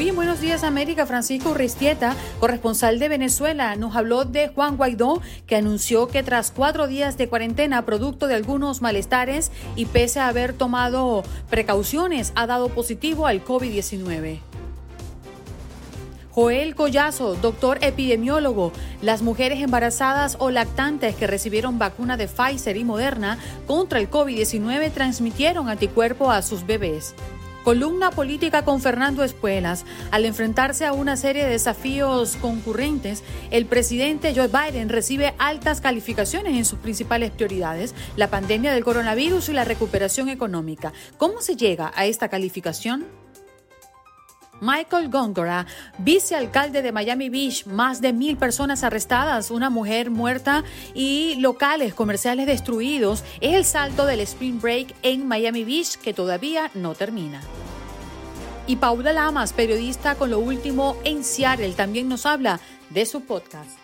Buenos Días América, Francisco Ristieta, corresponsal de Venezuela, nos habló de Juan Guaidó, que anunció que tras cuatro días de cuarentena, producto de algunos malestares y pese a haber tomado precauciones, ha dado positivo al COVID-19. Joel Collazo, doctor epidemiólogo, las mujeres embarazadas o lactantes que recibieron vacuna de Pfizer y Moderna contra el COVID-19 transmitieron anticuerpo a sus bebés. Columna política con Fernando Espuelas. Al enfrentarse a una serie de desafíos concurrentes, el presidente Joe Biden recibe altas calificaciones en sus principales prioridades, la pandemia del coronavirus y la recuperación económica. ¿Cómo se llega a esta calificación? Michael Gongora, vicealcalde de Miami Beach, más de mil personas arrestadas, una mujer muerta y locales comerciales destruidos, es el salto del Spring Break en Miami Beach que todavía no termina. Y Paula Lamas, periodista con lo último en Seattle, también nos habla de su podcast.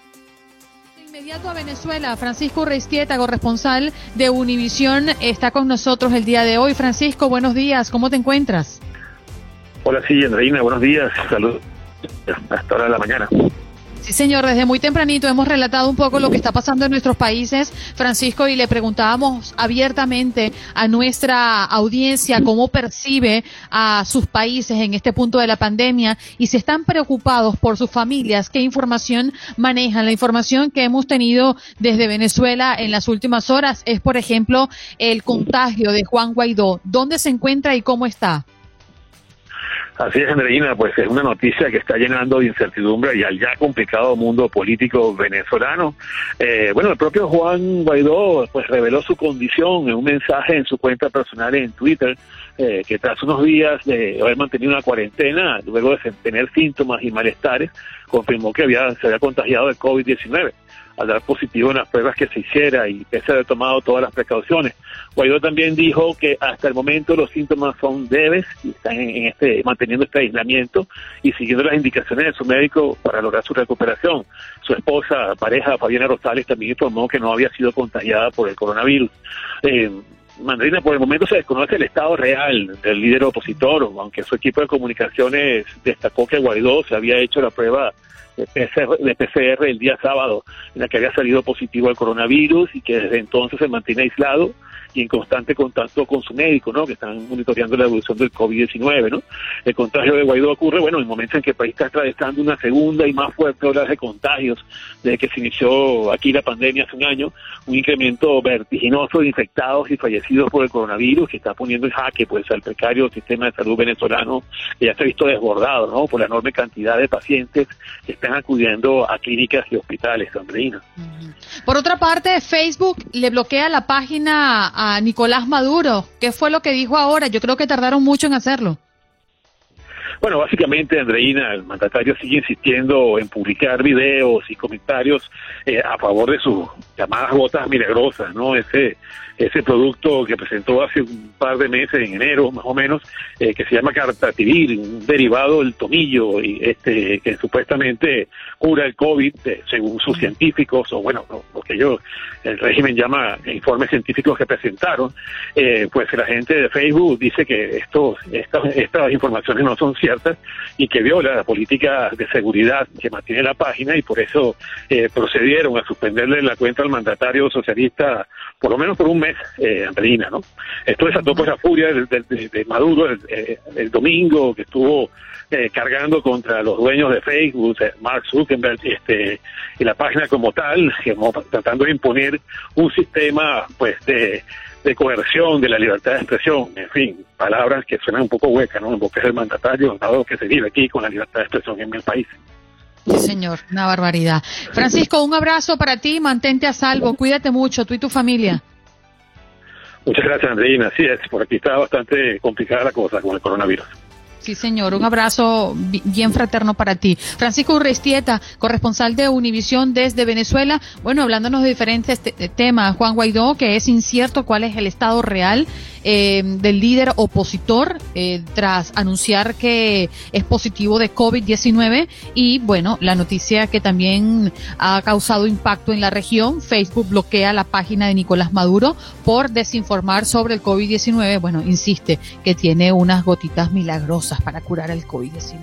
Inmediato a Venezuela, Francisco Reistieta, corresponsal de Univisión, está con nosotros el día de hoy. Francisco, buenos días, ¿cómo te encuentras? Hola, sí, Andreina, buenos días. Saludos. Hasta hora de la mañana. Sí, señor, desde muy tempranito hemos relatado un poco lo que está pasando en nuestros países, Francisco, y le preguntábamos abiertamente a nuestra audiencia cómo percibe a sus países en este punto de la pandemia y si están preocupados por sus familias, qué información manejan. La información que hemos tenido desde Venezuela en las últimas horas es, por ejemplo, el contagio de Juan Guaidó. ¿Dónde se encuentra y cómo está? Así es, Andreina, pues es una noticia que está llenando de incertidumbre y al ya complicado mundo político venezolano. Eh, bueno, el propio Juan Guaidó pues reveló su condición en un mensaje en su cuenta personal en Twitter, eh, que tras unos días de haber mantenido una cuarentena, luego de tener síntomas y malestares, confirmó que había, se había contagiado de COVID-19 al dar positivo en las pruebas que se hiciera y pese a haber tomado todas las precauciones. Guaidó también dijo que hasta el momento los síntomas son leves y están en, este, manteniendo este aislamiento y siguiendo las indicaciones de su médico para lograr su recuperación. Su esposa, pareja, Fabiana Rosales, también informó que no había sido contagiada por el coronavirus. Eh, Mandrina, por el momento se desconoce el estado real del líder opositor, aunque su equipo de comunicaciones destacó que Guaidó se había hecho la prueba de PCR, el día sábado, en la que había salido positivo al coronavirus y que desde entonces se mantiene aislado y en constante contacto con su médico, ¿no? Que están monitoreando la evolución del COVID-19, ¿no? El contagio de Guaidó ocurre, bueno, en el momento en que el país está atravesando una segunda y más fuerte ola de contagios desde que se inició aquí la pandemia hace un año, un incremento vertiginoso de infectados y fallecidos por el coronavirus que está poniendo en jaque, pues, al precario sistema de salud venezolano que ya se ha visto desbordado, ¿no? Por la enorme cantidad de pacientes que están acudiendo a clínicas y hospitales, Andreina. Por otra parte, Facebook le bloquea la página a Nicolás Maduro. ¿Qué fue lo que dijo ahora? Yo creo que tardaron mucho en hacerlo. Bueno, básicamente, Andreina, el mandatario sigue insistiendo en publicar videos y comentarios eh, a favor de sus llamadas gotas milagrosas, ¿no? Ese ese producto que presentó hace un par de meses, en enero más o menos, eh, que se llama Cartativir, un derivado del tomillo, y este que supuestamente cura el COVID, eh, según sus científicos, o bueno, lo que ellos, el régimen llama informes científicos que presentaron, eh, pues la gente de Facebook dice que estos, estas, estas informaciones no son ciertas y que viola la política de seguridad que mantiene la página y por eso procedieron a suspenderle la cuenta al mandatario socialista por lo menos por un mes eh, ¿no? Esto desató pues la furia de, Maduro el, domingo que estuvo eh, cargando contra los dueños de Facebook, eh, Mark Zuckerberg, este, y la página como tal, tratando de imponer un sistema pues de, coerción de la libertad de expresión, en fin, palabras que suenan un poco huecas, ¿no? En boca del mandatario, dado que se vive aquí con la libertad de expresión en el país. Sí, señor, una barbaridad. Francisco, un abrazo para ti, mantente a salvo, cuídate mucho, tú y tu familia. Muchas gracias, Andreina. Sí, es, por aquí está bastante complicada la cosa con el coronavirus. Sí, señor. Un abrazo bien fraterno para ti. Francisco Urrestieta, corresponsal de Univisión desde Venezuela. Bueno, hablándonos de diferentes temas. Juan Guaidó, que es incierto cuál es el estado real eh, del líder opositor eh, tras anunciar que es positivo de COVID-19. Y bueno, la noticia que también ha causado impacto en la región. Facebook bloquea la página de Nicolás Maduro por desinformar sobre el COVID-19. Bueno, insiste que tiene unas gotitas milagrosas para curar el COVID-19.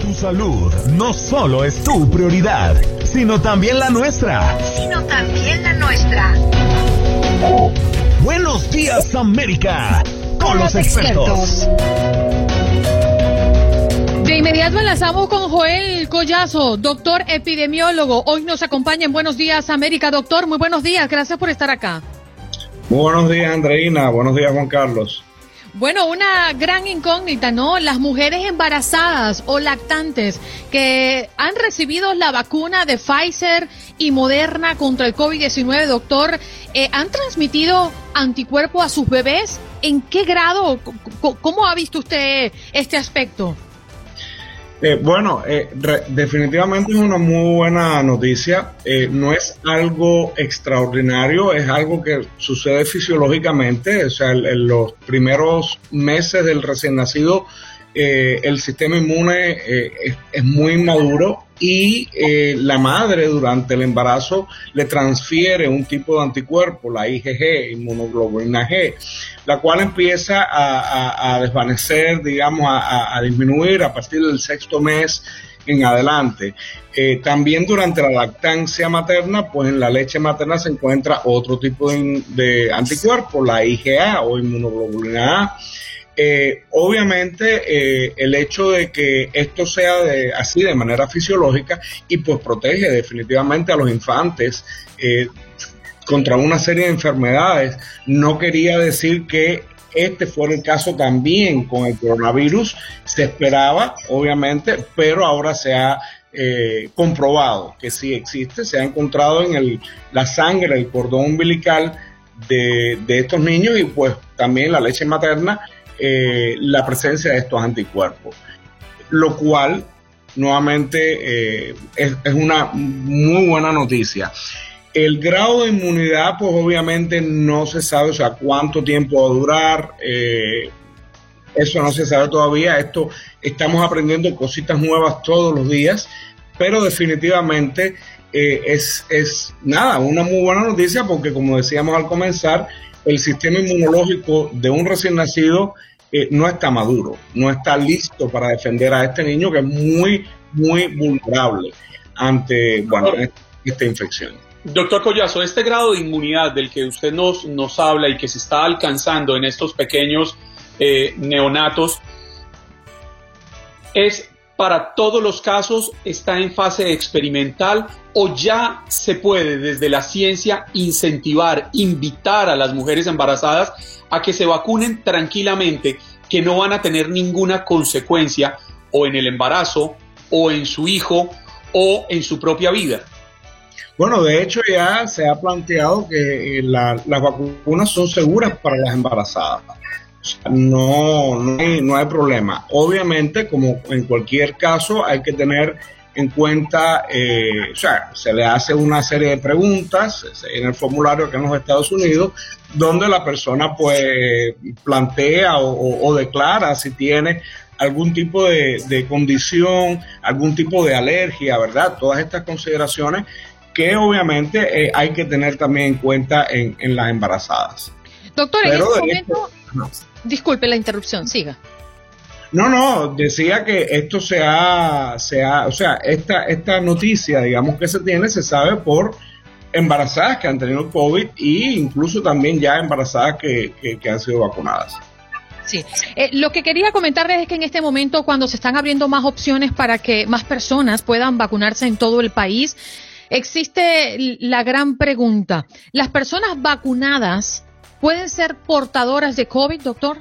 Tu salud no solo es tu prioridad, sino también la nuestra. Sino también la nuestra. Buenos días América, con, los, expertos. De inmediato enlazamos con Joel Collazo, doctor epidemiólogo. Hoy nos acompaña en Buenos Días América. Doctor, muy buenos días. Gracias por estar acá. Muy buenos días, Andreina. Buenos días, Juan Carlos. Bueno, una gran incógnita, ¿no? Las mujeres embarazadas o lactantes que han recibido la vacuna de Pfizer y Moderna contra el COVID-19, doctor, eh, ¿han transmitido anticuerpo a sus bebés? ¿En qué grado? ¿Cómo ha visto usted este aspecto? Eh, bueno, eh, definitivamente es una muy buena noticia. Eh, no es algo extraordinario, es algo que sucede fisiológicamente. O sea, en los primeros meses del recién nacido eh, el sistema inmune eh, es, muy maduro y eh, la madre durante el embarazo le transfiere un tipo de anticuerpo, la IgG, inmunoglobulina G, la cual empieza a, desvanecer, digamos, a, disminuir a partir del sexto mes en adelante. también durante la lactancia materna, pues en la leche materna se encuentra otro tipo de, de anticuerpo, la IgA o inmunoglobulina A eh, obviamente eh, el hecho de que esto sea así de manera fisiológica y pues protege definitivamente a los infantes eh, contra una serie de enfermedades, no quería decir que este fuera el caso también con el coronavirus, se esperaba obviamente, pero ahora se ha comprobado que sí existe, se ha encontrado en el, la sangre, el cordón umbilical de, de estos niños y pues también la leche materna eh, la presencia de estos anticuerpos, lo cual nuevamente eh, es, una muy buena noticia. El grado de inmunidad, pues obviamente no se sabe, o sea, cuánto tiempo va a durar, eh, eso no se sabe todavía, esto estamos aprendiendo cositas nuevas todos los días, pero definitivamente es, es nada, una muy buena noticia porque como decíamos al comenzar, el sistema inmunológico de un recién nacido eh, no está maduro, no está listo para defender a este niño que es muy, muy vulnerable ante bueno, esta infección. Doctor Collazo, este grado de inmunidad del que usted nos, nos habla y que se está alcanzando en estos pequeños eh, neonatos, ¿es para todos los casos, está en fase experimental o ya se puede desde la ciencia incentivar, invitar a las mujeres embarazadas a que se vacunen tranquilamente, que no van a tener ninguna consecuencia o en el embarazo o en su hijo o en su propia vida. Bueno, de hecho ya se ha planteado que eh, las vacunas son seguras para las embarazadas. No, no hay, no hay problema. Obviamente, como en cualquier caso, hay que tener en cuenta, eh, o sea, se le hace una serie de preguntas en el formulario que en los Estados Unidos, donde la persona pues plantea o, declara si tiene algún tipo de, condición, algún tipo de alergia, ¿verdad? Todas estas consideraciones que obviamente eh, hay que tener también en cuenta en, las embarazadas. Doctor, en este momento, disculpe la interrupción, siga. No, no, decía que esto se ha, se ha o sea, esta, esta noticia, digamos que se tiene, se sabe por embarazadas que han tenido COVID e incluso también ya embarazadas que, que, han sido vacunadas. Sí. Eh, lo que quería comentarles es que en este momento, cuando se están abriendo más opciones para que más personas puedan vacunarse en todo el país, existe la gran pregunta. ¿Las personas vacunadas pueden ser portadoras de COVID, doctor?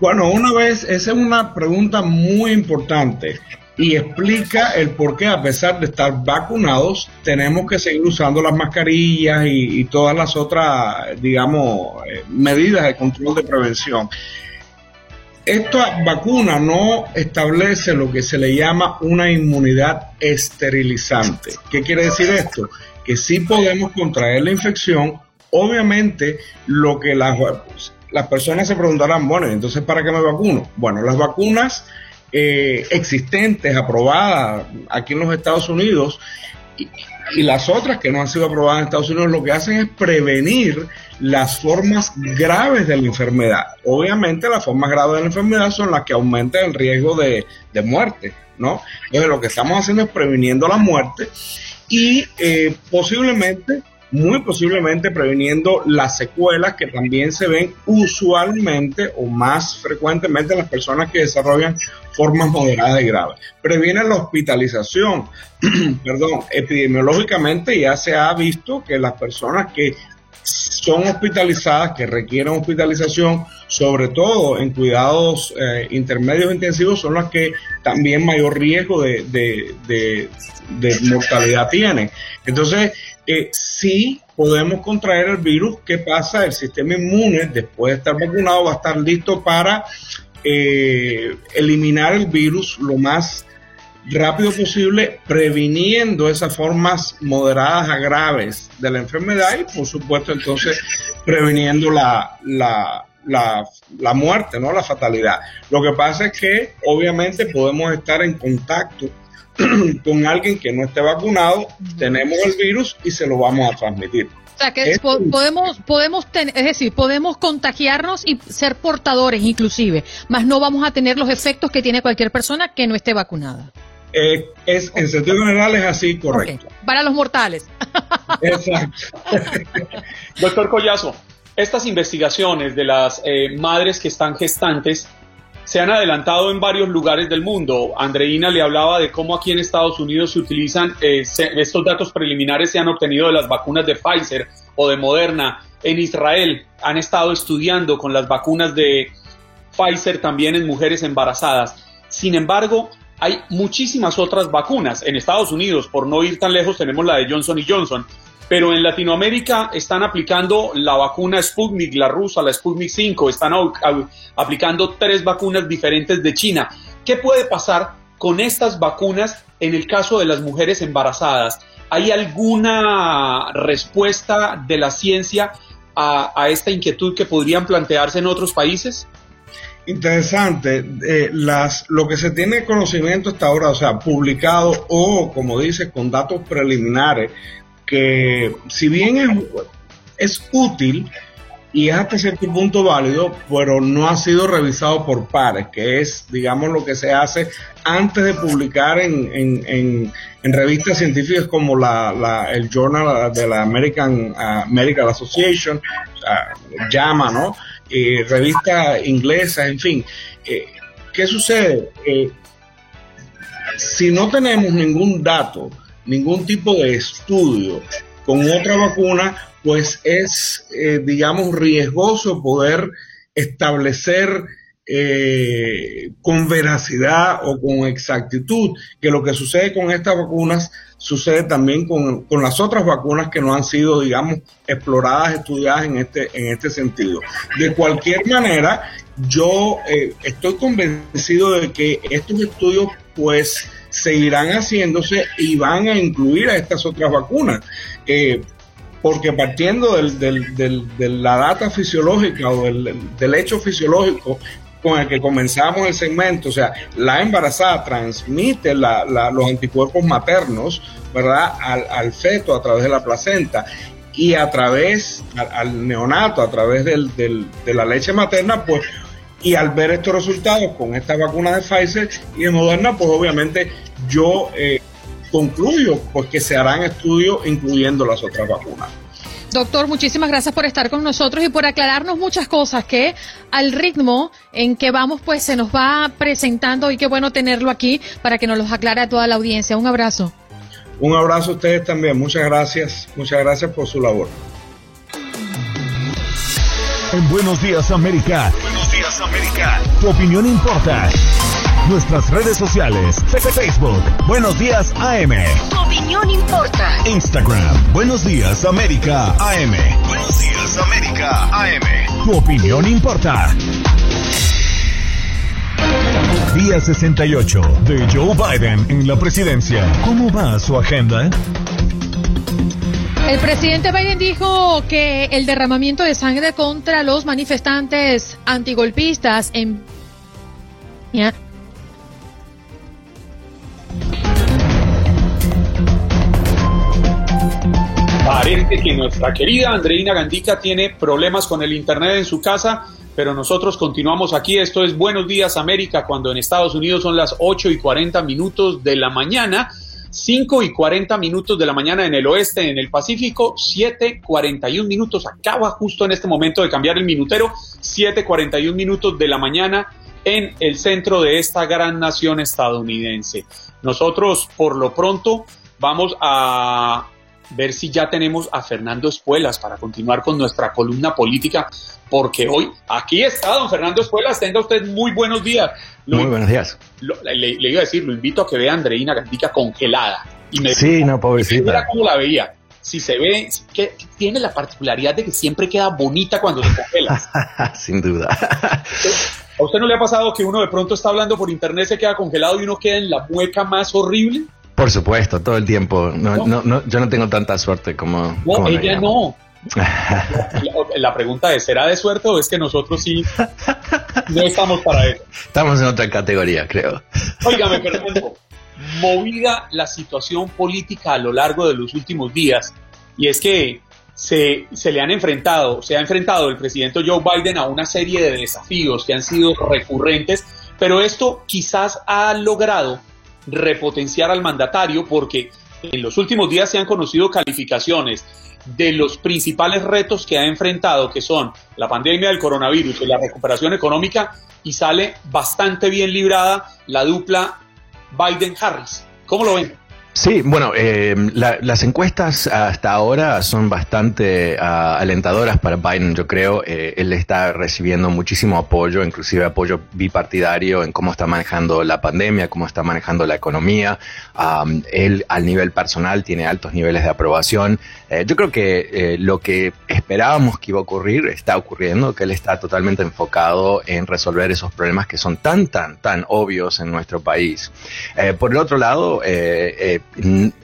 Bueno, una vez, esa es una pregunta muy importante y explica el por qué, a pesar de estar vacunados, tenemos que seguir usando las mascarillas y, todas las otras, digamos, eh, medidas de control de prevención. Esta vacuna no establece lo que se le llama una inmunidad esterilizante. ¿Qué quiere decir esto? Que sí podemos contraer la infección. Obviamente, lo que las las personas se preguntarán, bueno, entonces ¿para qué me vacuno? Bueno, las vacunas eh, existentes, aprobadas aquí en los Estados Unidos, y, las otras que no han sido aprobadas en Estados Unidos, lo que hacen es prevenir las formas graves de la enfermedad. Obviamente las formas graves de la enfermedad son las que aumentan el riesgo de, muerte, ¿no? Entonces lo que estamos haciendo es previniendo la muerte y eh, posiblemente muy posiblemente previniendo las secuelas que también se ven usualmente o más frecuentemente en las personas que desarrollan formas moderadas y graves. Previene la hospitalización, perdón, epidemiológicamente ya se ha visto que las personas que son hospitalizadas, que requieren hospitalización, sobre todo en cuidados eh, intermedios intensivos, son las que también mayor riesgo de, de mortalidad tienen. Entonces, eh, sí podemos contraer el virus. ¿Qué pasa? El sistema inmune, después de estar vacunado, va a estar listo para eh, eliminar el virus lo más rápido posible, previniendo esas formas moderadas a graves de la enfermedad y, por supuesto, entonces previniendo la, la, la, la muerte, ¿no? la fatalidad. Lo que pasa es que, obviamente, podemos estar en contacto con alguien que no esté vacunado, tenemos el virus y se lo vamos a transmitir. O sea, que podemos, podemos es decir, podemos contagiarnos y ser portadores inclusive, más no vamos a tener los efectos que tiene cualquier persona que no esté vacunada. Eh, es, en sentido general es así, correcto. Para los mortales. Exacto. Doctor Collazo, estas investigaciones de las eh, madres que están gestantes se han adelantado en varios lugares del mundo. Andreina le hablaba de cómo aquí en Estados Unidos se utilizan, eh, estos datos preliminares se han obtenido de las vacunas de Pfizer o de Moderna. En Israel han estado estudiando con las vacunas de Pfizer también en mujeres embarazadas. Sin embargo, hay muchísimas otras vacunas. En Estados Unidos, por no ir tan lejos, tenemos la de Johnson y Johnson pero en Latinoamérica están aplicando la vacuna Sputnik, la rusa, la Sputnik 5, están aplicando tres vacunas diferentes de China. ¿Qué puede pasar con estas vacunas en el caso de las mujeres embarazadas? ¿Hay alguna respuesta de la ciencia a, esta inquietud que podrían plantearse en otros países? Interesante. Eh, las, lo que se tiene conocimiento hasta ahora, o sea, publicado o, como dice, con datos preliminares que si bien es, es útil y es hasta cierto punto válido, pero no ha sido revisado por pares, que es, digamos, lo que se hace antes de publicar en, en, en, revistas científicas como la, la, el Journal de la American uh, Medical Association, llama, ¿no? Eh, revistas inglesas, en fin. Eh, ¿Qué sucede? Eh, si no tenemos ningún dato, ningún tipo de estudio con otra vacuna, pues es, eh, digamos, riesgoso poder establecer eh, con veracidad o con exactitud que lo que sucede con estas vacunas sucede también con, las otras vacunas que no han sido, digamos, exploradas, estudiadas en este, en este sentido. De cualquier manera, yo eh, estoy convencido de que estos estudios, pues, seguirán haciéndose y van a incluir a estas otras vacunas. Eh, porque partiendo de la data fisiológica o del, hecho fisiológico con el que comenzamos el segmento, o sea, la embarazada transmite los anticuerpos maternos, ¿verdad?, al, feto a través de la placenta y a través, al, neonato, a través de la leche materna, pues y al ver estos resultados con esta vacuna de Pfizer y de Moderna, pues obviamente yo eh, concluyo pues que se harán estudios incluyendo las otras vacunas. Doctor, muchísimas gracias por estar con nosotros y por aclararnos muchas cosas que al ritmo en que vamos pues se nos va presentando y qué bueno tenerlo aquí para que nos los aclare a toda la audiencia. Un abrazo. Un abrazo a ustedes también. Muchas gracias. Muchas gracias por su labor. En Buenos Días América. América. Tu opinión importa. Nuestras redes sociales. Facebook. Buenos Días AM. Tu opinión importa. Instagram. Buenos Días América AM. Buenos Días América AM. Tu opinión importa. Día 68 de Joe Biden en la presidencia. ¿Cómo va su agenda? El presidente Biden dijo que el derramamiento de sangre contra los manifestantes antigolpistas en Parece que nuestra querida Andreina Gandica tiene problemas con el internet en su casa, pero nosotros continuamos aquí. Esto es Buenos Días América, cuando en Estados Unidos son las 8 y 40 minutos de la mañana. 5 y 40 minutos de la mañana en el oeste, en el Pacífico, 7, 41 minutos. Acaba justo en este momento de cambiar el minutero, 7, 41 minutos de la mañana en el centro de esta gran nación estadounidense. Nosotros, por lo pronto, vamos a ver si ya tenemos a Fernando Espuelas para continuar con nuestra columna política, porque hoy aquí está don Fernando Espuelas. Tenga usted muy buenos días. muy buenos días. le, iba a decir, lo invito a que vea a Andreina Gandica congelada. Y me sí, no, pobrecita. Mira cómo la veía. Si se ve, que tiene la particularidad de que siempre queda bonita cuando se congela. Sin duda. ¿A usted no le ha pasado que uno de pronto está hablando por internet, se queda congelado y uno queda en la mueca más horrible? Por supuesto, todo el tiempo. No, no. yo no tengo tanta suerte como. No, ella no. La, pregunta es, ¿será de suerte o es que nosotros sí no estamos para eso? Estamos en otra categoría, creo. Óigame, Fernando, movida la situación política a lo largo de los últimos días, y es que se, se, le han enfrentado, se ha enfrentado el presidente Joe Biden a una serie de desafíos que han sido recurrentes, pero esto quizás ha logrado repotenciar al mandatario porque en los últimos días se han conocido calificaciones de los principales retos que ha enfrentado, que son la pandemia del coronavirus y la recuperación económica, y sale bastante bien librada la dupla Biden-Harris. ¿Cómo lo ven? Sí, bueno, eh, las encuestas hasta ahora son bastante ah, alentadoras para Biden, yo creo. Eh, él está recibiendo muchísimo apoyo, inclusive apoyo bipartidario en cómo está manejando la pandemia, cómo está manejando la economía. él al nivel personal tiene altos niveles de aprobación. Eh, yo creo que lo que esperábamos que iba a ocurrir está ocurriendo, que él está totalmente enfocado en resolver esos problemas que son tan, tan, tan obvios en nuestro país. por el otro lado,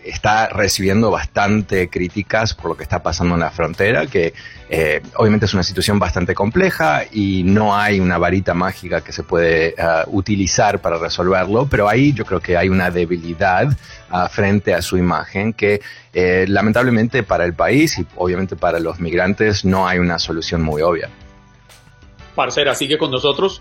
está recibiendo bastante críticas por lo que está pasando en la frontera, que eh, obviamente es una situación bastante compleja y no hay una varita mágica que se puede uh, utilizar para resolverlo, pero ahí yo creo que hay una debilidad uh, frente a su imagen que eh, lamentablemente para el país y obviamente para los migrantes no hay una solución muy obvia. Parcera, sigue con nosotros.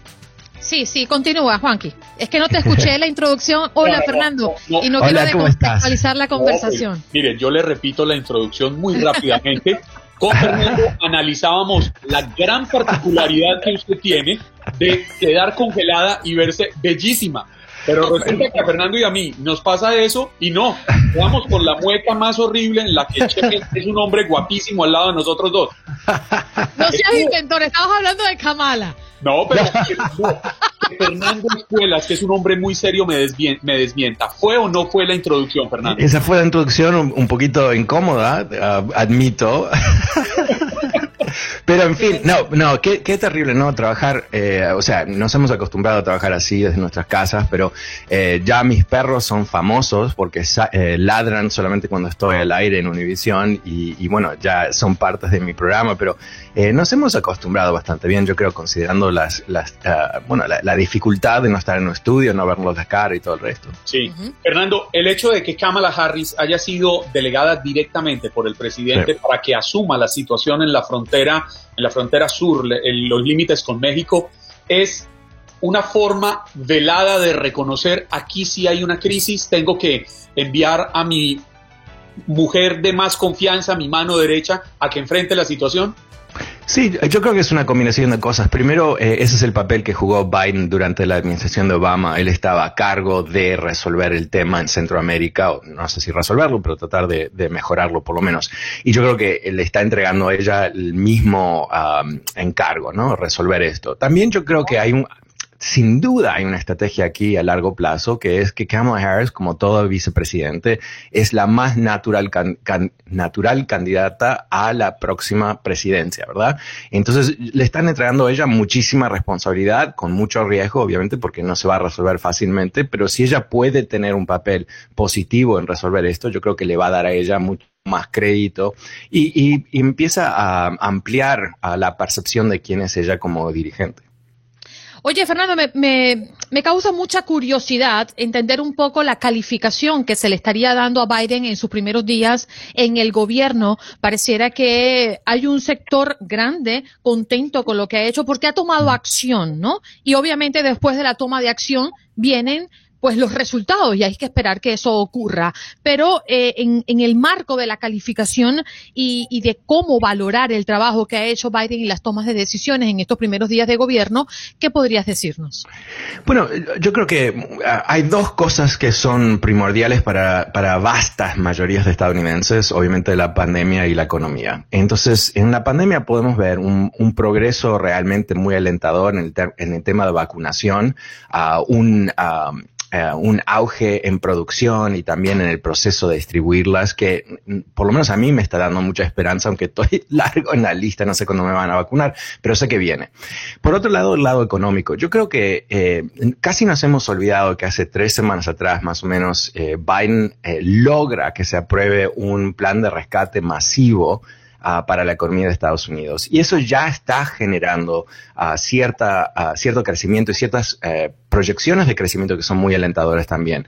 Sí, sí, continúa, Juanqui. Es que no te escuché la introducción. Hola, Fernando. y no quiero descontextualizar la conversación. mire, yo le repito la introducción muy rápidamente. Con Fernando analizábamos la gran particularidad que usted tiene de quedar congelada y verse bellísima. Pero resulta que a Fernando y a mí nos pasa eso y no, vamos con la mueca más horrible en la que Cheque es un hombre guapísimo al lado de nosotros dos. No seas inventor, estamos hablando de Kamala. No, pero Fernando Escuelas, que es un hombre muy serio, me, me desmienta. ¿Fue o no fue la introducción, Fernando? Esa fue la introducción un, poquito incómoda, ah, admito. Pero en fin, no, no, qué, terrible, ¿no? Trabajar, eh, o sea, nos hemos acostumbrado a trabajar así desde nuestras casas, pero eh, ya mis perros son famosos porque eh, ladran solamente cuando estoy al aire en Univision y, y, bueno, ya son partes de mi programa, pero nos hemos acostumbrado bastante bien, yo creo, considerando las, las bueno, la, dificultad de no estar en un estudio, no verlos de cara y todo el resto. Sí. Fernando, el hecho de que Kamala Harris haya sido delegada directamente por el presidente para que asuma la situación en la frontera, en la frontera sur, en los límites con México, es una forma velada de reconocer aquí sí hay una crisis, tengo que enviar a mi mujer de más confianza, mi mano derecha, a que enfrente la situación? Sí, yo creo que es una combinación de cosas. Primero, eh, ese es el papel que jugó Biden durante la administración de Obama. Él estaba a cargo de resolver el tema en Centroamérica, o no sé si resolverlo, pero tratar de, mejorarlo por lo menos. Y yo creo que le está entregando a ella el mismo encargo, ¿no? Resolver esto. También yo creo que hay un, sin duda hay una estrategia aquí a largo plazo que es que Kamala Harris, como todo vicepresidente, es la más natural, natural candidata a la próxima presidencia, ¿verdad? Entonces le están entregando a ella muchísima responsabilidad, con mucho riesgo, obviamente, porque no se va a resolver fácilmente, pero si ella puede tener un papel positivo en resolver esto, yo creo que le va a dar a ella mucho más crédito y, y empieza a ampliar a la percepción de quién es ella como dirigente. Oye, Fernando, me, me, causa mucha curiosidad entender un poco la calificación que se le estaría dando a Biden en sus primeros días en el gobierno. Pareciera que hay un sector grande contento con lo que ha hecho porque ha tomado acción, ¿no? Y obviamente después de la toma de acción vienen pues los resultados y hay que esperar que eso ocurra. Pero eh, en, el marco de la calificación y, y, de cómo valorar el trabajo que ha hecho Biden y las tomas de decisiones en estos primeros días de gobierno, ¿qué podrías decirnos? Bueno, yo creo que ah, hay dos cosas que son primordiales para, vastas mayorías de estadounidenses, obviamente la pandemia y la economía. Entonces, en la pandemia podemos ver un, progreso realmente muy alentador en el, en el tema de vacunación, uh, un... eh, un auge en producción y también en el proceso de distribuirlas que mm, por lo menos a mí me está dando mucha esperanza, aunque estoy largo en la lista, no sé cuándo me van a vacunar, pero sé que viene. Por otro lado, el lado económico. Yo creo que eh, casi nos hemos olvidado que hace tres semanas atrás, más o menos, eh, Biden logra que se apruebe un plan de rescate masivo Ah, para la economía de Estados Unidos. Y eso ya está generando uh, cierta, uh, cierto crecimiento y ciertas eh, proyecciones de crecimiento que son muy alentadoras también.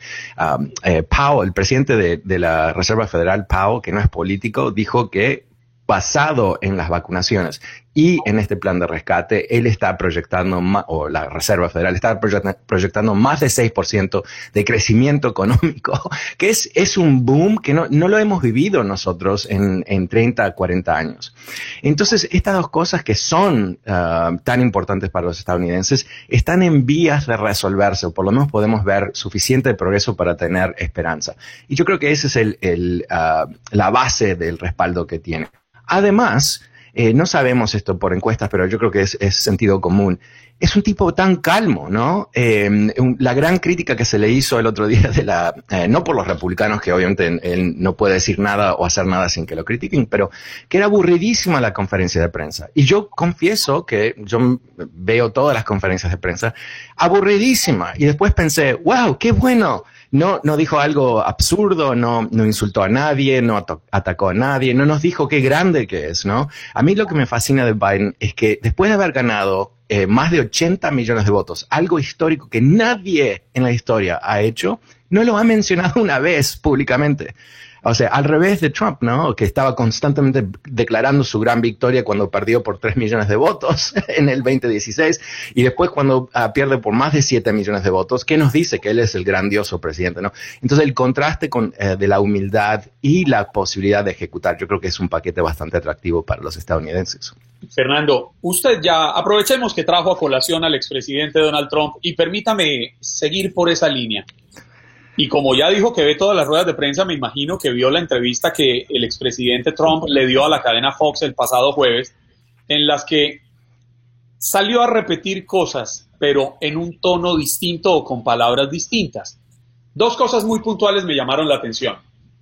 Eh, Powell, el presidente de, de la Reserva Federal, Powell, que no es político, dijo que basado en las vacunaciones y en este plan de rescate, él está proyectando, o la Reserva Federal está proyectando más de 6% de crecimiento económico, que es, es un boom que no, no lo hemos vivido nosotros en, en 30, 40 años. Entonces, estas dos cosas que son uh, tan importantes para los estadounidenses están en vías de resolverse, o por lo menos podemos ver suficiente progreso para tener esperanza. Y yo creo que esa es el, el, uh, la base del respaldo que tiene. Además, eh, no sabemos esto por encuestas, pero yo creo que es, sentido común. Es un tipo tan calmo, ¿no? Em, la gran crítica que se le hizo el otro día de la, eh, no por los republicanos, que obviamente él no puede decir nada o hacer nada sin que lo critiquen, pero que era aburridísima la conferencia de prensa. Y yo confieso que yo veo todas las conferencias de prensa aburridísima. Y después pensé, wow, qué bueno no, no dijo algo absurdo, no, no insultó a nadie, no atacó a nadie, no nos dijo qué grande que es, ¿no? A mí lo que me fascina de Biden es que después de haber ganado eh, más de 80 millones de votos, algo histórico que nadie en la historia ha hecho, no lo ha mencionado una vez públicamente. O sea, al revés de Trump, ¿no? Que estaba constantemente declarando su gran victoria cuando perdió por 3 millones de votos en el 2016 y después cuando ah, pierde por más de 7 millones de votos, ¿qué nos dice? Que él es el grandioso presidente, ¿no? Entonces el contraste con, eh, de la humildad y la posibilidad de ejecutar, yo creo que es un paquete bastante atractivo para los estadounidenses. Fernando, usted ya aprovechemos que trajo a colación al expresidente Donald Trump y permítame seguir por esa línea. Y como ya dijo que ve todas las ruedas de prensa, me imagino que vio la entrevista que el expresidente Trump le dio a la cadena Fox el pasado jueves, en las que salió a repetir cosas, pero en un tono distinto o con palabras distintas. Dos cosas muy puntuales me llamaron la atención.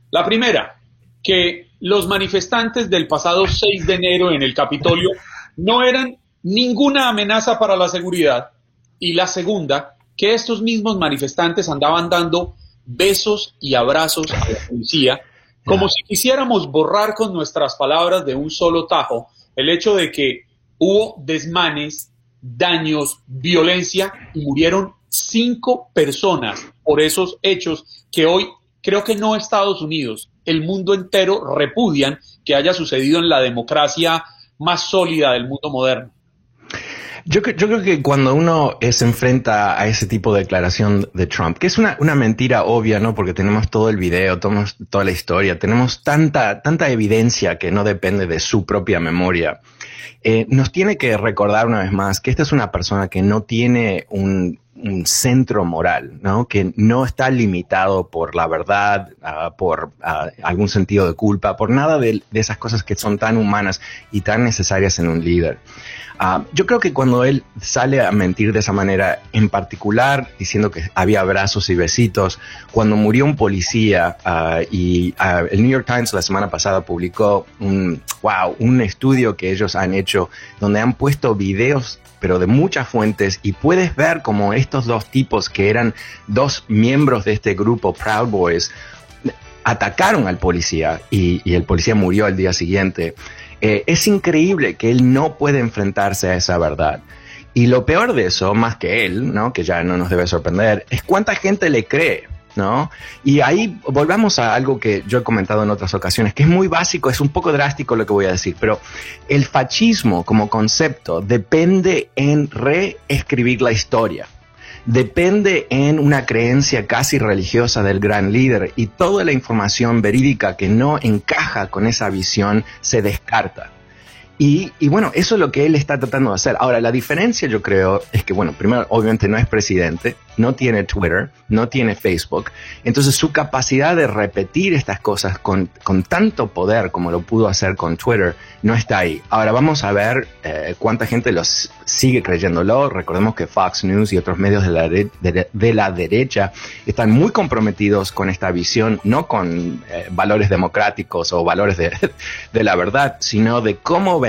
La primera, que los manifestantes del pasado 6 de enero en el Capitolio no eran ninguna amenaza para la seguridad. Y la segunda, que estos mismos manifestantes andaban dando besos y abrazos a la policía, como si quisiéramos borrar con nuestras palabras de un solo tajo el hecho de que hubo desmanes, daños, violencia y murieron cinco personas por esos hechos que hoy creo que no Estados Unidos, el mundo entero repudian que haya sucedido en la democracia más sólida del mundo moderno. Yo, yo, creo que cuando uno se enfrenta a ese tipo de declaración de Trump, que es una, una mentira obvia, ¿no? Porque tenemos todo el video, tenemos toda la historia, tenemos tanta, tanta evidencia que no depende de su propia memoria. Eh, nos tiene que recordar una vez más que esta es una persona que no tiene un, un centro moral, ¿no? Que no está limitado por la verdad, uh, por uh, algún sentido de culpa, por nada de, esas cosas que son tan humanas y tan necesarias en un líder. Uh, yo creo que cuando él sale a mentir de esa manera, en particular diciendo que había abrazos y besitos, cuando murió un policía y el New York Times la semana pasada publicó un, wow, un estudio que ellos han hecho donde han puesto videos pero de muchas fuentes y puedes ver como estos dos tipos que eran dos miembros de este grupo Proud Boys atacaron al policía y, el policía murió al día siguiente. Eh, es increíble que él no puede enfrentarse a esa verdad. Y lo peor de eso, más que él, ¿no? que ya no nos debe sorprender, es cuánta gente le cree. ¿No? Y ahí volvamos a algo que yo he comentado en otras ocasiones, que es muy básico, es un poco drástico lo que voy a decir, pero el fascismo como concepto depende en reescribir la historia. Depende en una creencia casi religiosa del gran líder y toda la información verídica que no encaja con esa visión se descarta. Y, y, bueno, eso es lo que él está tratando de hacer. Ahora, la diferencia yo creo es que, bueno, primero, obviamente no es presidente, no tiene Twitter, no tiene Facebook. Entonces su capacidad de repetir estas cosas con, con tanto poder como lo pudo hacer con Twitter no está ahí. Ahora vamos a ver eh, cuánta gente los sigue creyéndolo. Recordemos que Fox News y otros medios de la, de, de la derecha están muy comprometidos con esta visión, no con eh, valores democráticos o valores de, la verdad, sino de cómo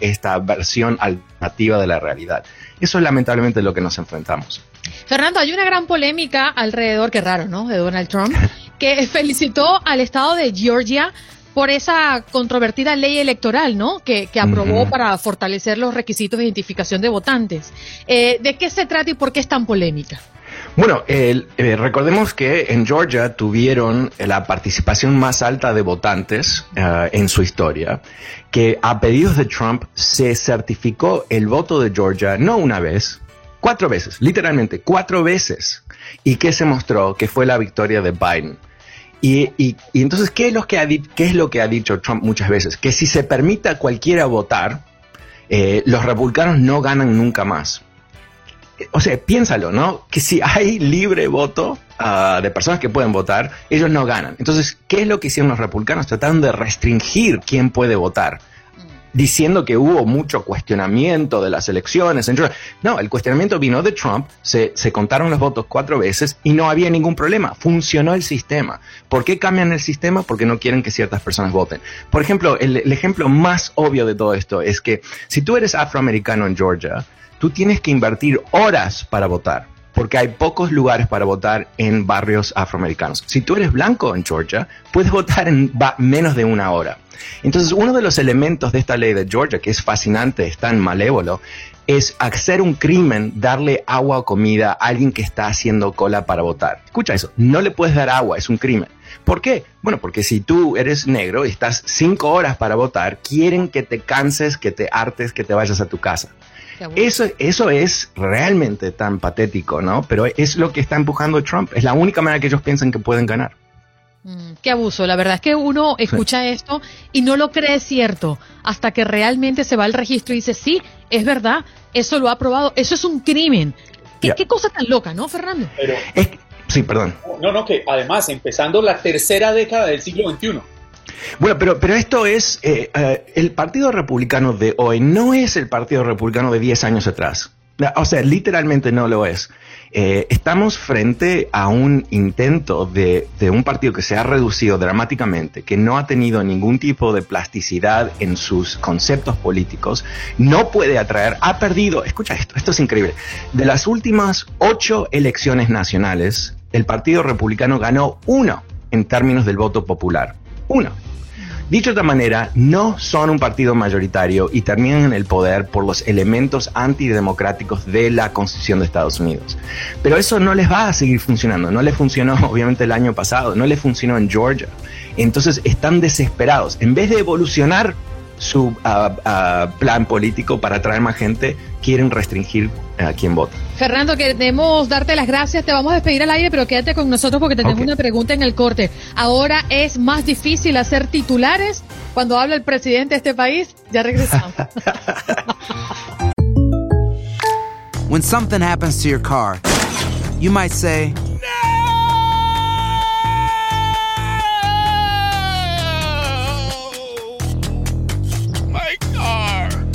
esta versión alternativa de la realidad. Eso es lamentablemente lo que nos enfrentamos. Fernando, hay una gran polémica alrededor, qué raro, ¿no? De Donald Trump, que felicitó al estado de Georgia por esa controvertida ley electoral, ¿no? Que, que aprobó uh -huh. para fortalecer los requisitos de identificación de votantes. Eh, ¿De qué se trata y por qué es tan polémica? Bueno, eh, eh, recordemos que en Georgia tuvieron la participación más alta de votantes uh, en su historia, que a pedidos de Trump se certificó el voto de Georgia no una vez, cuatro veces, literalmente cuatro veces, y que se mostró que fue la victoria de Biden. Y, y, y entonces, ¿qué es, lo que ha ¿qué es lo que ha dicho Trump muchas veces? Que si se permite a cualquiera votar, eh, los republicanos no ganan nunca más. O sea, piénsalo, ¿no? Que si hay libre voto uh, de personas que pueden votar, ellos no ganan. Entonces, ¿qué es lo que hicieron los republicanos? Trataron de restringir quién puede votar diciendo que hubo mucho cuestionamiento de las elecciones. No, el cuestionamiento vino de Trump, se, se, contaron los votos cuatro veces y no había ningún problema. Funcionó el sistema. ¿Por qué cambian el sistema? Porque no quieren que ciertas personas voten. Por ejemplo, el, el ejemplo más obvio de todo esto es que si tú eres afroamericano en Georgia, tú tienes que invertir horas para votar porque hay pocos lugares para votar en barrios afroamericanos. Si tú eres blanco en Georgia, puedes votar en menos de una hora. Entonces, uno de los elementos de esta ley de Georgia, que es fascinante, es tan malévolo, es hacer un crimen, darle agua o comida a alguien que está haciendo cola para votar. Escucha eso, no le puedes dar agua, es un crimen. ¿Por qué? Bueno, porque si tú eres negro y estás cinco horas para votar, quieren que te canses, que te hartes, que te vayas a tu casa. Eso, eso es realmente tan patético, ¿no? Pero es lo que está empujando Trump. Es la única manera que ellos piensan que pueden ganar. Mm, qué abuso. La verdad es que uno escucha sí. esto y no lo cree cierto hasta que realmente se va al registro y dice, sí, es verdad, eso lo ha aprobado, eso es un crimen. ¿Qué, yeah. qué cosa tan loca, ¿no, Fernando? Pero, es, sí, perdón. No, no, que además, empezando la tercera década del siglo XXI. Bueno, pero, pero esto es, eh, eh, el Partido Republicano de hoy no es el Partido Republicano de 10 años atrás. O sea, literalmente no lo es. Eh, estamos frente a un intento de, de, un partido que se ha reducido dramáticamente, que no ha tenido ningún tipo de plasticidad en sus conceptos políticos, no puede atraer, ha perdido, escucha esto, esto es increíble, de las últimas ocho elecciones nacionales, el Partido Republicano ganó uno en términos del voto popular. Uno. Dicho de otra manera, no son un partido mayoritario y terminan en el poder por los elementos antidemocráticos de la Constitución de Estados Unidos. Pero eso no les va a seguir funcionando. No les funcionó, obviamente, el año pasado. No les funcionó en Georgia. Entonces están desesperados. En vez de evolucionar su uh, uh, plan político para atraer más gente, quieren restringir a quien vota. Fernando, queremos darte las gracias. Te vamos a despedir al aire, pero quédate con nosotros porque tenemos una pregunta en el corte. Ahora es más difícil hacer titulares cuando habla el presidente de este país. Ya regresamos. When something happens to your car, you might say,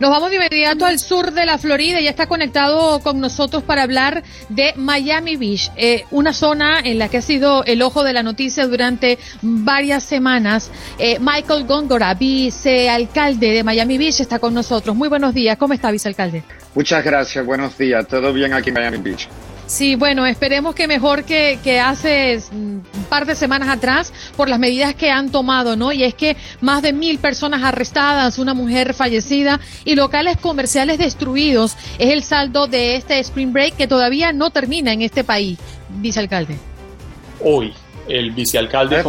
Nos vamos de inmediato al sur de la Florida. Ya está conectado con nosotros para hablar de Miami Beach, eh, una zona en la que ha sido el ojo de la noticia durante varias semanas. Eh, Michael Góngora, vicealcalde de Miami Beach, está con nosotros. Muy buenos días. ¿Cómo está, vicealcalde? Muchas gracias. Buenos días. ¿Todo bien aquí en Miami Beach? Sí, bueno, esperemos que mejor que, que hace un par de semanas atrás por las medidas que han tomado, ¿no? Y es que más de mil personas arrestadas, una mujer fallecida y locales comerciales destruidos es el saldo de este Spring Break que todavía no termina en este país, vicealcalde. Hoy, el vicealcalde...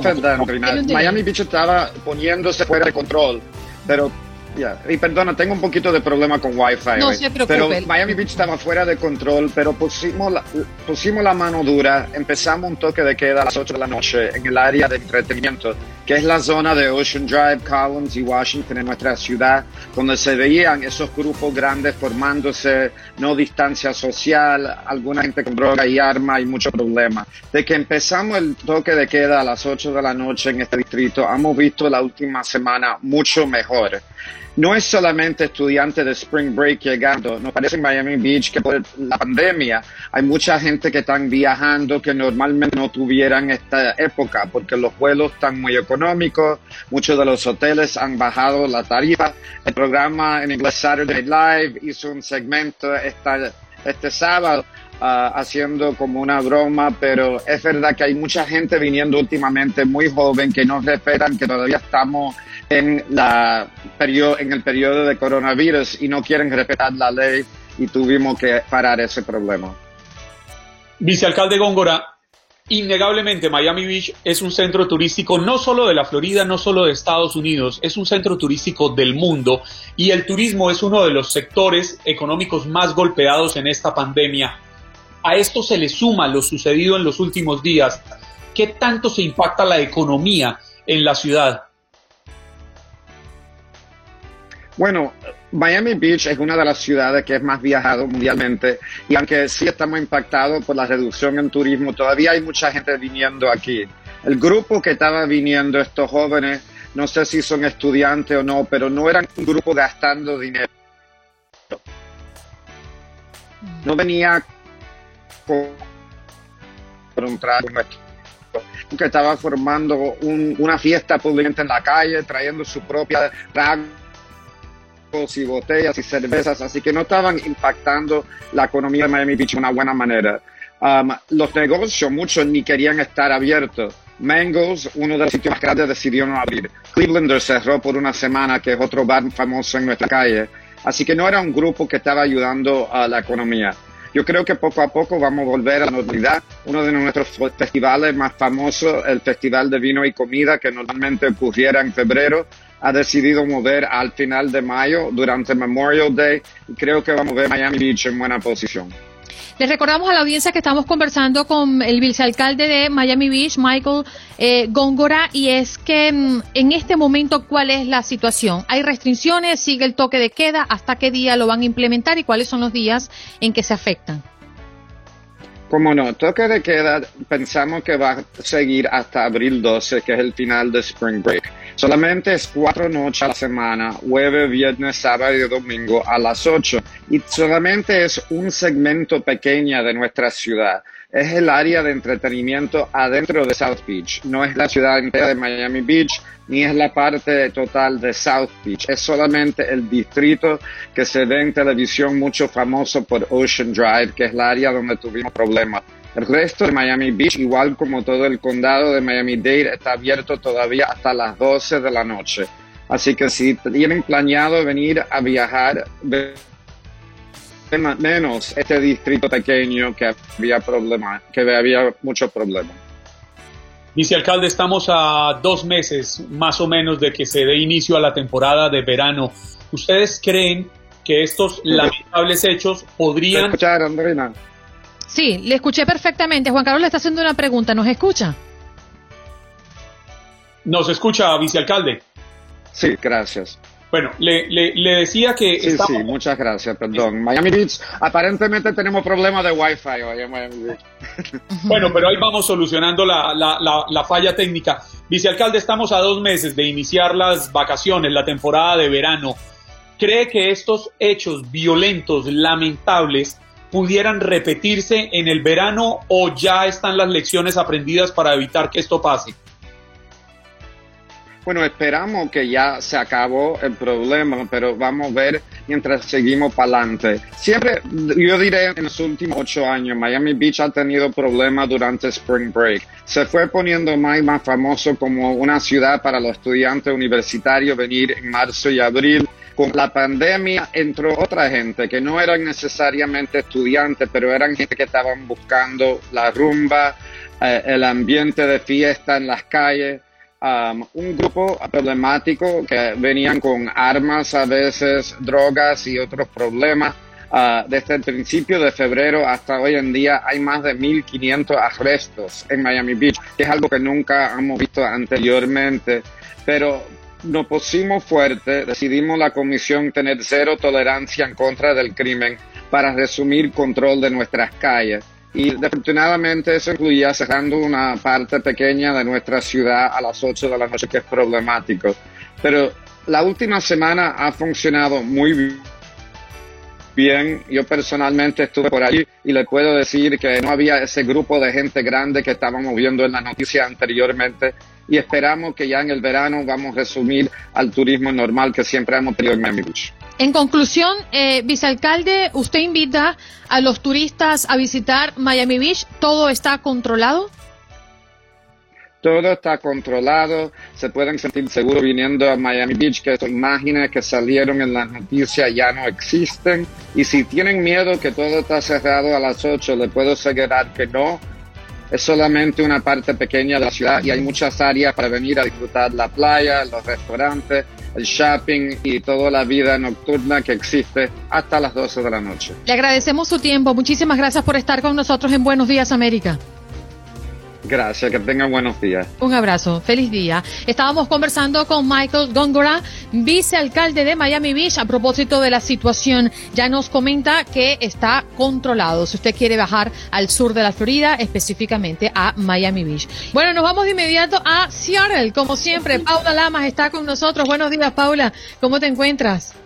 Miami Beach estaba poniéndose fuera de control, pero Yeah. Y perdona, tengo un poquito de problema con Wi-Fi. No se preocupe. Pero Miami Beach estaba fuera de control, pero pusimos la, pusimos la mano dura. Empezamos un toque de queda a las 8 de la noche en el área de entretenimiento, que es la zona de Ocean Drive, Collins y Washington en nuestra ciudad, donde se veían esos grupos grandes formándose, no distancia social, alguna gente con droga y arma y mucho problema. De que empezamos el toque de queda a las 8 de la noche en este distrito, hemos visto la última semana mucho mejor no es solamente estudiantes de Spring Break llegando, nos parece en Miami Beach que por la pandemia hay mucha gente que están viajando que normalmente no tuvieran esta época porque los vuelos están muy económicos, muchos de los hoteles han bajado la tarifa. El programa en inglés Saturday Live hizo un segmento esta, este sábado Uh, haciendo como una broma, pero es verdad que hay mucha gente viniendo últimamente muy joven que no respetan que todavía estamos en, la en el periodo de coronavirus y no quieren respetar la ley y tuvimos que parar ese problema. Vicealcalde Góngora, innegablemente Miami Beach es un centro turístico no solo de la Florida, no solo de Estados Unidos, es un centro turístico del mundo y el turismo es uno de los sectores económicos más golpeados en esta pandemia. A esto se le suma lo sucedido en los últimos días. ¿Qué tanto se impacta la economía en la ciudad? Bueno, Miami Beach es una de las ciudades que es más viajado mundialmente y aunque sí estamos impactados por la reducción en turismo, todavía hay mucha gente viniendo aquí. El grupo que estaba viniendo, estos jóvenes, no sé si son estudiantes o no, pero no eran un grupo gastando dinero. No venía con un trago que estaba formando una fiesta pública en la calle, trayendo su propia trago y botellas y cervezas, así que no estaban impactando la economía de Miami Beach de una buena manera. Um, los negocios, muchos ni querían estar abiertos. Mangos, uno de los sitios más grandes, decidió no abrir. Clevelander cerró por una semana, que es otro bar famoso en nuestra calle. Así que no era un grupo que estaba ayudando a la economía. Yo creo que poco a poco vamos a volver a la normalidad. Uno de nuestros festivales más famosos, el Festival de Vino y Comida, que normalmente ocurriera en febrero, ha decidido mover al final de mayo durante Memorial Day y creo que vamos a ver Miami Beach en buena posición. Les recordamos a la audiencia que estamos conversando con el vicealcalde de Miami Beach, Michael eh, Góngora, y es que mm, en este momento, ¿cuál es la situación? ¿Hay restricciones? ¿Sigue el toque de queda? ¿Hasta qué día lo van a implementar? ¿Y cuáles son los días en que se afectan? Como no, toque de queda pensamos que va a seguir hasta abril 12, que es el final de Spring Break. Solamente es cuatro noches a la semana, jueves, viernes, sábado y domingo a las 8. Y solamente es un segmento pequeño de nuestra ciudad. Es el área de entretenimiento adentro de South Beach. No es la ciudad entera de Miami Beach, ni es la parte total de South Beach. Es solamente el distrito que se ve en televisión mucho famoso por Ocean Drive, que es el área donde tuvimos problemas. El resto de Miami Beach, igual como todo el condado de Miami-Dade, está abierto todavía hasta las 12 de la noche. Así que si tienen planeado venir a viajar, menos este distrito pequeño que había problema, que había muchos problemas. Vicealcalde, estamos a dos meses más o menos de que se dé inicio a la temporada de verano. ¿Ustedes creen que estos lamentables hechos podrían... escuchar, Andrina? Sí, le escuché perfectamente. Juan Carlos le está haciendo una pregunta. ¿Nos escucha? ¿Nos escucha, vicealcalde? Sí, gracias. Bueno, le, le, decía que... Sí, sí, muchas gracias, perdón. Miami Beach, aparentemente tenemos problemas de Wi-Fi hoy en Miami Beach. Bueno, pero ahí vamos solucionando la, la, la, falla técnica. Vicealcalde, estamos a dos meses de iniciar las vacaciones, la temporada de verano. ¿Cree que estos hechos violentos, lamentables, pudieran repetirse en el verano o ya están las lecciones aprendidas para evitar que esto pase? Bueno, esperamos que ya se acabó el problema, pero vamos a ver mientras seguimos para adelante. Siempre, yo diré, en los últimos ocho años, Miami Beach ha tenido problemas durante Spring Break. Se fue poniendo más y más famoso como una ciudad para los estudiantes universitarios venir en marzo y abril. Con la pandemia entró otra gente que no eran necesariamente estudiantes, pero eran gente que estaban buscando la rumba, eh, el ambiente de fiesta en las calles Um, un grupo problemático que venían con armas a veces, drogas y otros problemas. Uh, desde el principio de febrero hasta hoy en día hay más de 1.500 arrestos en Miami Beach, que es algo que nunca hemos visto anteriormente. Pero nos pusimos fuerte, decidimos la comisión tener cero tolerancia en contra del crimen para resumir control de nuestras calles y desafortunadamente eso incluía cerrando una parte pequeña de nuestra ciudad a las 8 de la noche, que es problemático. Pero la última semana ha funcionado muy bien. Yo personalmente estuve por allí y le puedo decir que no había ese grupo de gente grande que estábamos viendo en la noticia anteriormente y esperamos que ya en el verano vamos a resumir al turismo normal que siempre hemos tenido en Beach. En conclusión, eh, vicealcalde, usted invita a los turistas a visitar Miami Beach. ¿Todo está controlado? Todo está controlado, se pueden sentir seguros viniendo a Miami Beach, que estas imágenes que salieron en las noticias ya no existen. Y si tienen miedo que todo está cerrado a las 8, le puedo asegurar que no. Es solamente una parte pequeña de la ciudad y hay muchas áreas para venir a disfrutar la playa, los restaurantes, el shopping y toda la vida nocturna que existe hasta las 12 de la noche. Le agradecemos su tiempo. Muchísimas gracias por estar con nosotros en Buenos Días América. Gracias, que tengan buenos días. Un abrazo, feliz día. Estábamos conversando con Michael Góngora, vicealcalde de Miami Beach, a propósito de la situación. Ya nos comenta que está controlado. Si usted quiere bajar al sur de la Florida, específicamente a Miami Beach. Bueno, nos vamos de inmediato a Seattle, como siempre. Paula Lamas está con nosotros. Buenos días, Paula. ¿Cómo te encuentras?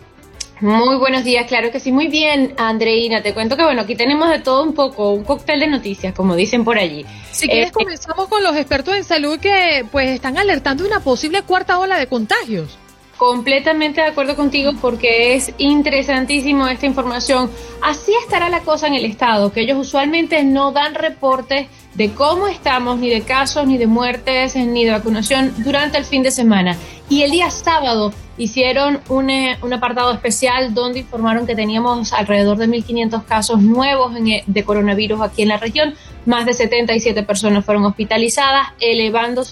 Muy buenos días, claro que sí, muy bien, Andreina. Te cuento que bueno, aquí tenemos de todo un poco, un cóctel de noticias, como dicen por allí. Si quieres, eh, comenzamos con los expertos en salud que pues están alertando de una posible cuarta ola de contagios. Completamente de acuerdo contigo porque es interesantísimo esta información. Así estará la cosa en el Estado, que ellos usualmente no dan reportes de cómo estamos, ni de casos, ni de muertes, ni de vacunación durante el fin de semana. Y el día sábado hicieron un, eh, un apartado especial donde informaron que teníamos alrededor de 1.500 casos nuevos eh, de coronavirus aquí en la región. Más de 77 personas fueron hospitalizadas, elevando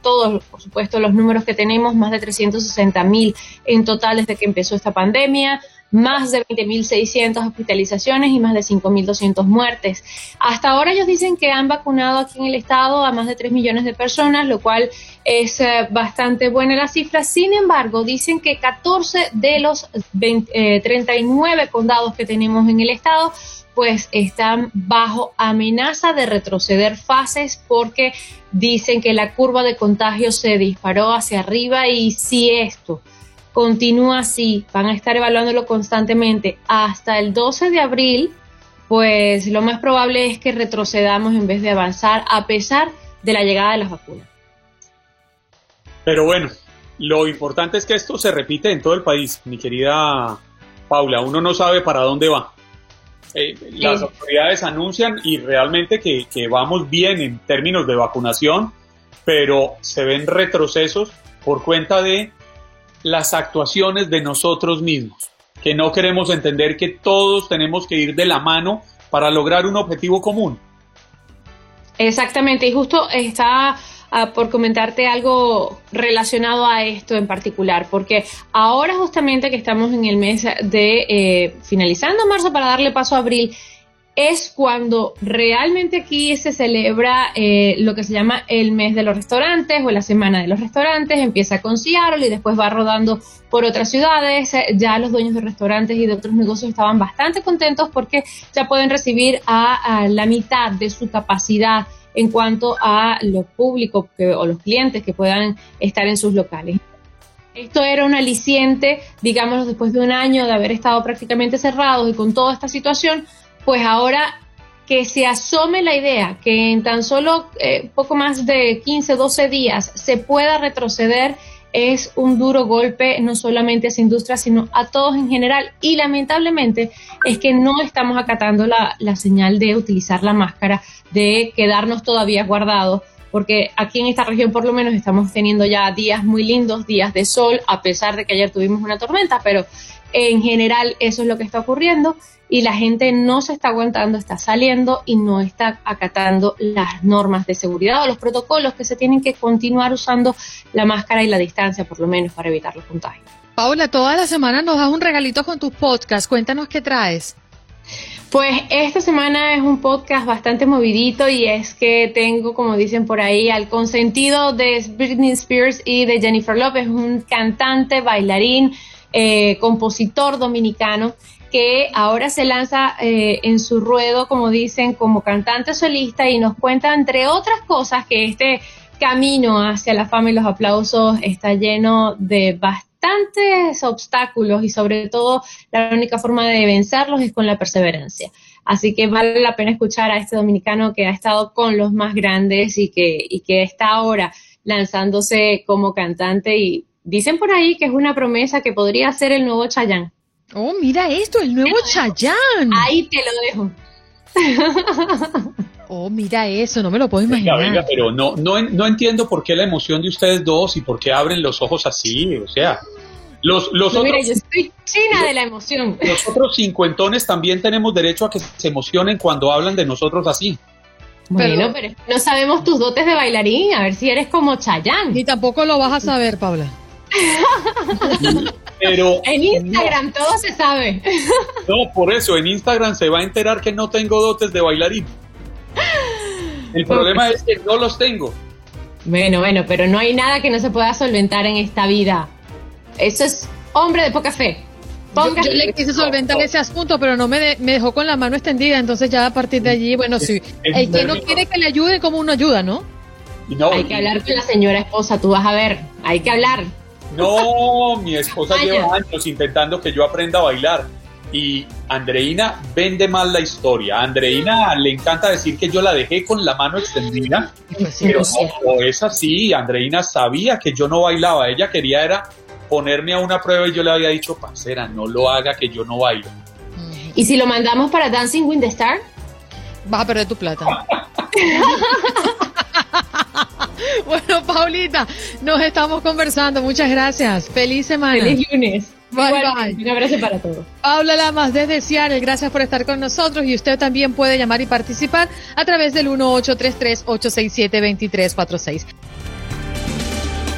todos, por supuesto, los números que tenemos, más de 360.000 en total desde que empezó esta pandemia más de 20.600 hospitalizaciones y más de 5.200 muertes. Hasta ahora ellos dicen que han vacunado aquí en el estado a más de 3 millones de personas, lo cual es eh, bastante buena la cifra. Sin embargo, dicen que 14 de los 39 eh, condados que tenemos en el estado pues están bajo amenaza de retroceder fases porque dicen que la curva de contagio se disparó hacia arriba y si esto continúa así, van a estar evaluándolo constantemente hasta el 12 de abril, pues lo más probable es que retrocedamos en vez de avanzar a pesar de la llegada de las vacunas. Pero bueno, lo importante es que esto se repite en todo el país, mi querida Paula. Uno no sabe para dónde va. Eh, las autoridades anuncian y realmente que, que vamos bien en términos de vacunación, pero se ven retrocesos por cuenta de las actuaciones de nosotros mismos, que no queremos entender que todos tenemos que ir de la mano para lograr un objetivo común. Exactamente, y justo está ah, por comentarte algo relacionado a esto en particular, porque ahora justamente que estamos en el mes de eh, finalizando marzo para darle paso a abril, es cuando realmente aquí se celebra eh, lo que se llama el mes de los restaurantes o la semana de los restaurantes. Empieza con Seattle y después va rodando por otras ciudades. Eh, ya los dueños de restaurantes y de otros negocios estaban bastante contentos porque ya pueden recibir a, la mitad de su capacidad en cuanto a los públicos o los clientes que puedan estar en sus locales. Esto era un aliciente, digamos, después de un año de haber estado prácticamente cerrados y con toda esta situación, pues ahora que se asome la idea que en tan solo eh, poco más de 15, 12 días se pueda retroceder es un duro golpe no solamente a esa industria, sino a todos en general. Y lamentablemente es que no estamos acatando la, la señal de utilizar la máscara, de quedarnos todavía guardados, porque aquí en esta región por lo menos estamos teniendo ya días muy lindos, días de sol, a pesar de que ayer tuvimos una tormenta, pero en general eso es lo que está ocurriendo y la gente no se está aguantando, está saliendo y no está acatando las normas de seguridad o los protocolos que se tienen que continuar usando la máscara y la distancia, por lo menos, para evitar los contagios. Paula, toda la semana nos das un regalito con tus podcasts. Cuéntanos qué traes. Pues esta semana es un podcast bastante movidito y es que tengo, como dicen por ahí, al consentido de Britney Spears y de Jennifer Lopez, un cantante, bailarín, eh, compositor dominicano que ahora se lanza eh, en su ruedo, como dicen, como cantante solista y nos cuenta, entre otras cosas, que este camino hacia la fama y los aplausos está lleno de bastantes obstáculos y sobre todo la única forma de vencerlos es con la perseverancia. Así que vale la pena escuchar a este dominicano que ha estado con los más grandes y que, y que está ahora lanzándose como cantante y dicen por ahí que es una promesa que podría ser el nuevo Chayanne. Oh, mira esto, el nuevo Chayanne. Ahí te lo dejo. Oh, mira eso, no me lo puedo imaginar. Venga, venga, pero no, no, no entiendo por qué la emoción de ustedes dos y por qué abren los ojos así, o sea, los, los otros, mira, yo estoy china de la emoción. Los otros cincuentones también tenemos derecho a que se emocionen cuando hablan de nosotros así. Bueno, pero, no sabemos tus dotes de bailarín, a ver si eres como Chayanne. Ni tampoco lo vas a saber, Paula. Pero en Instagram todo se sabe. No, por eso en Instagram se va a enterar que no tengo dotes de bailarín. El problema es que no los tengo. Bueno, bueno, pero no hay nada que no se pueda solventar en esta vida. Eso es hombre de poca fe. Yo, le quise solventar ese asunto, pero no me, me, dejó con la mano extendida. Entonces ya a partir de allí, bueno, sí. El que no quiere que le ayude, como uno ayuda, ¿no? hay que hablar con la señora esposa, tú vas a ver. Hay que hablar. No, mi esposa lleva años intentando que yo aprenda a bailar. Y Andreina vende mal la historia. A Andreina le encanta decir que yo la dejé con la mano extendida. Pues pero no, es así. Andreina sabía que yo no bailaba. Ella quería era ponerme a una prueba y yo le había dicho, parcera, no lo haga que yo no bailo. ¿Y si lo mandamos para Dancing with the Star? Vas a perder tu plata. bueno, Paulita, nos estamos conversando. Muchas gracias. Feliz semana. Feliz lunes. Bye, bye. Un abrazo para todos. Paula Lamas desde Seattle, gracias por estar con nosotros y usted también puede llamar y participar a través del 1833-867-2346.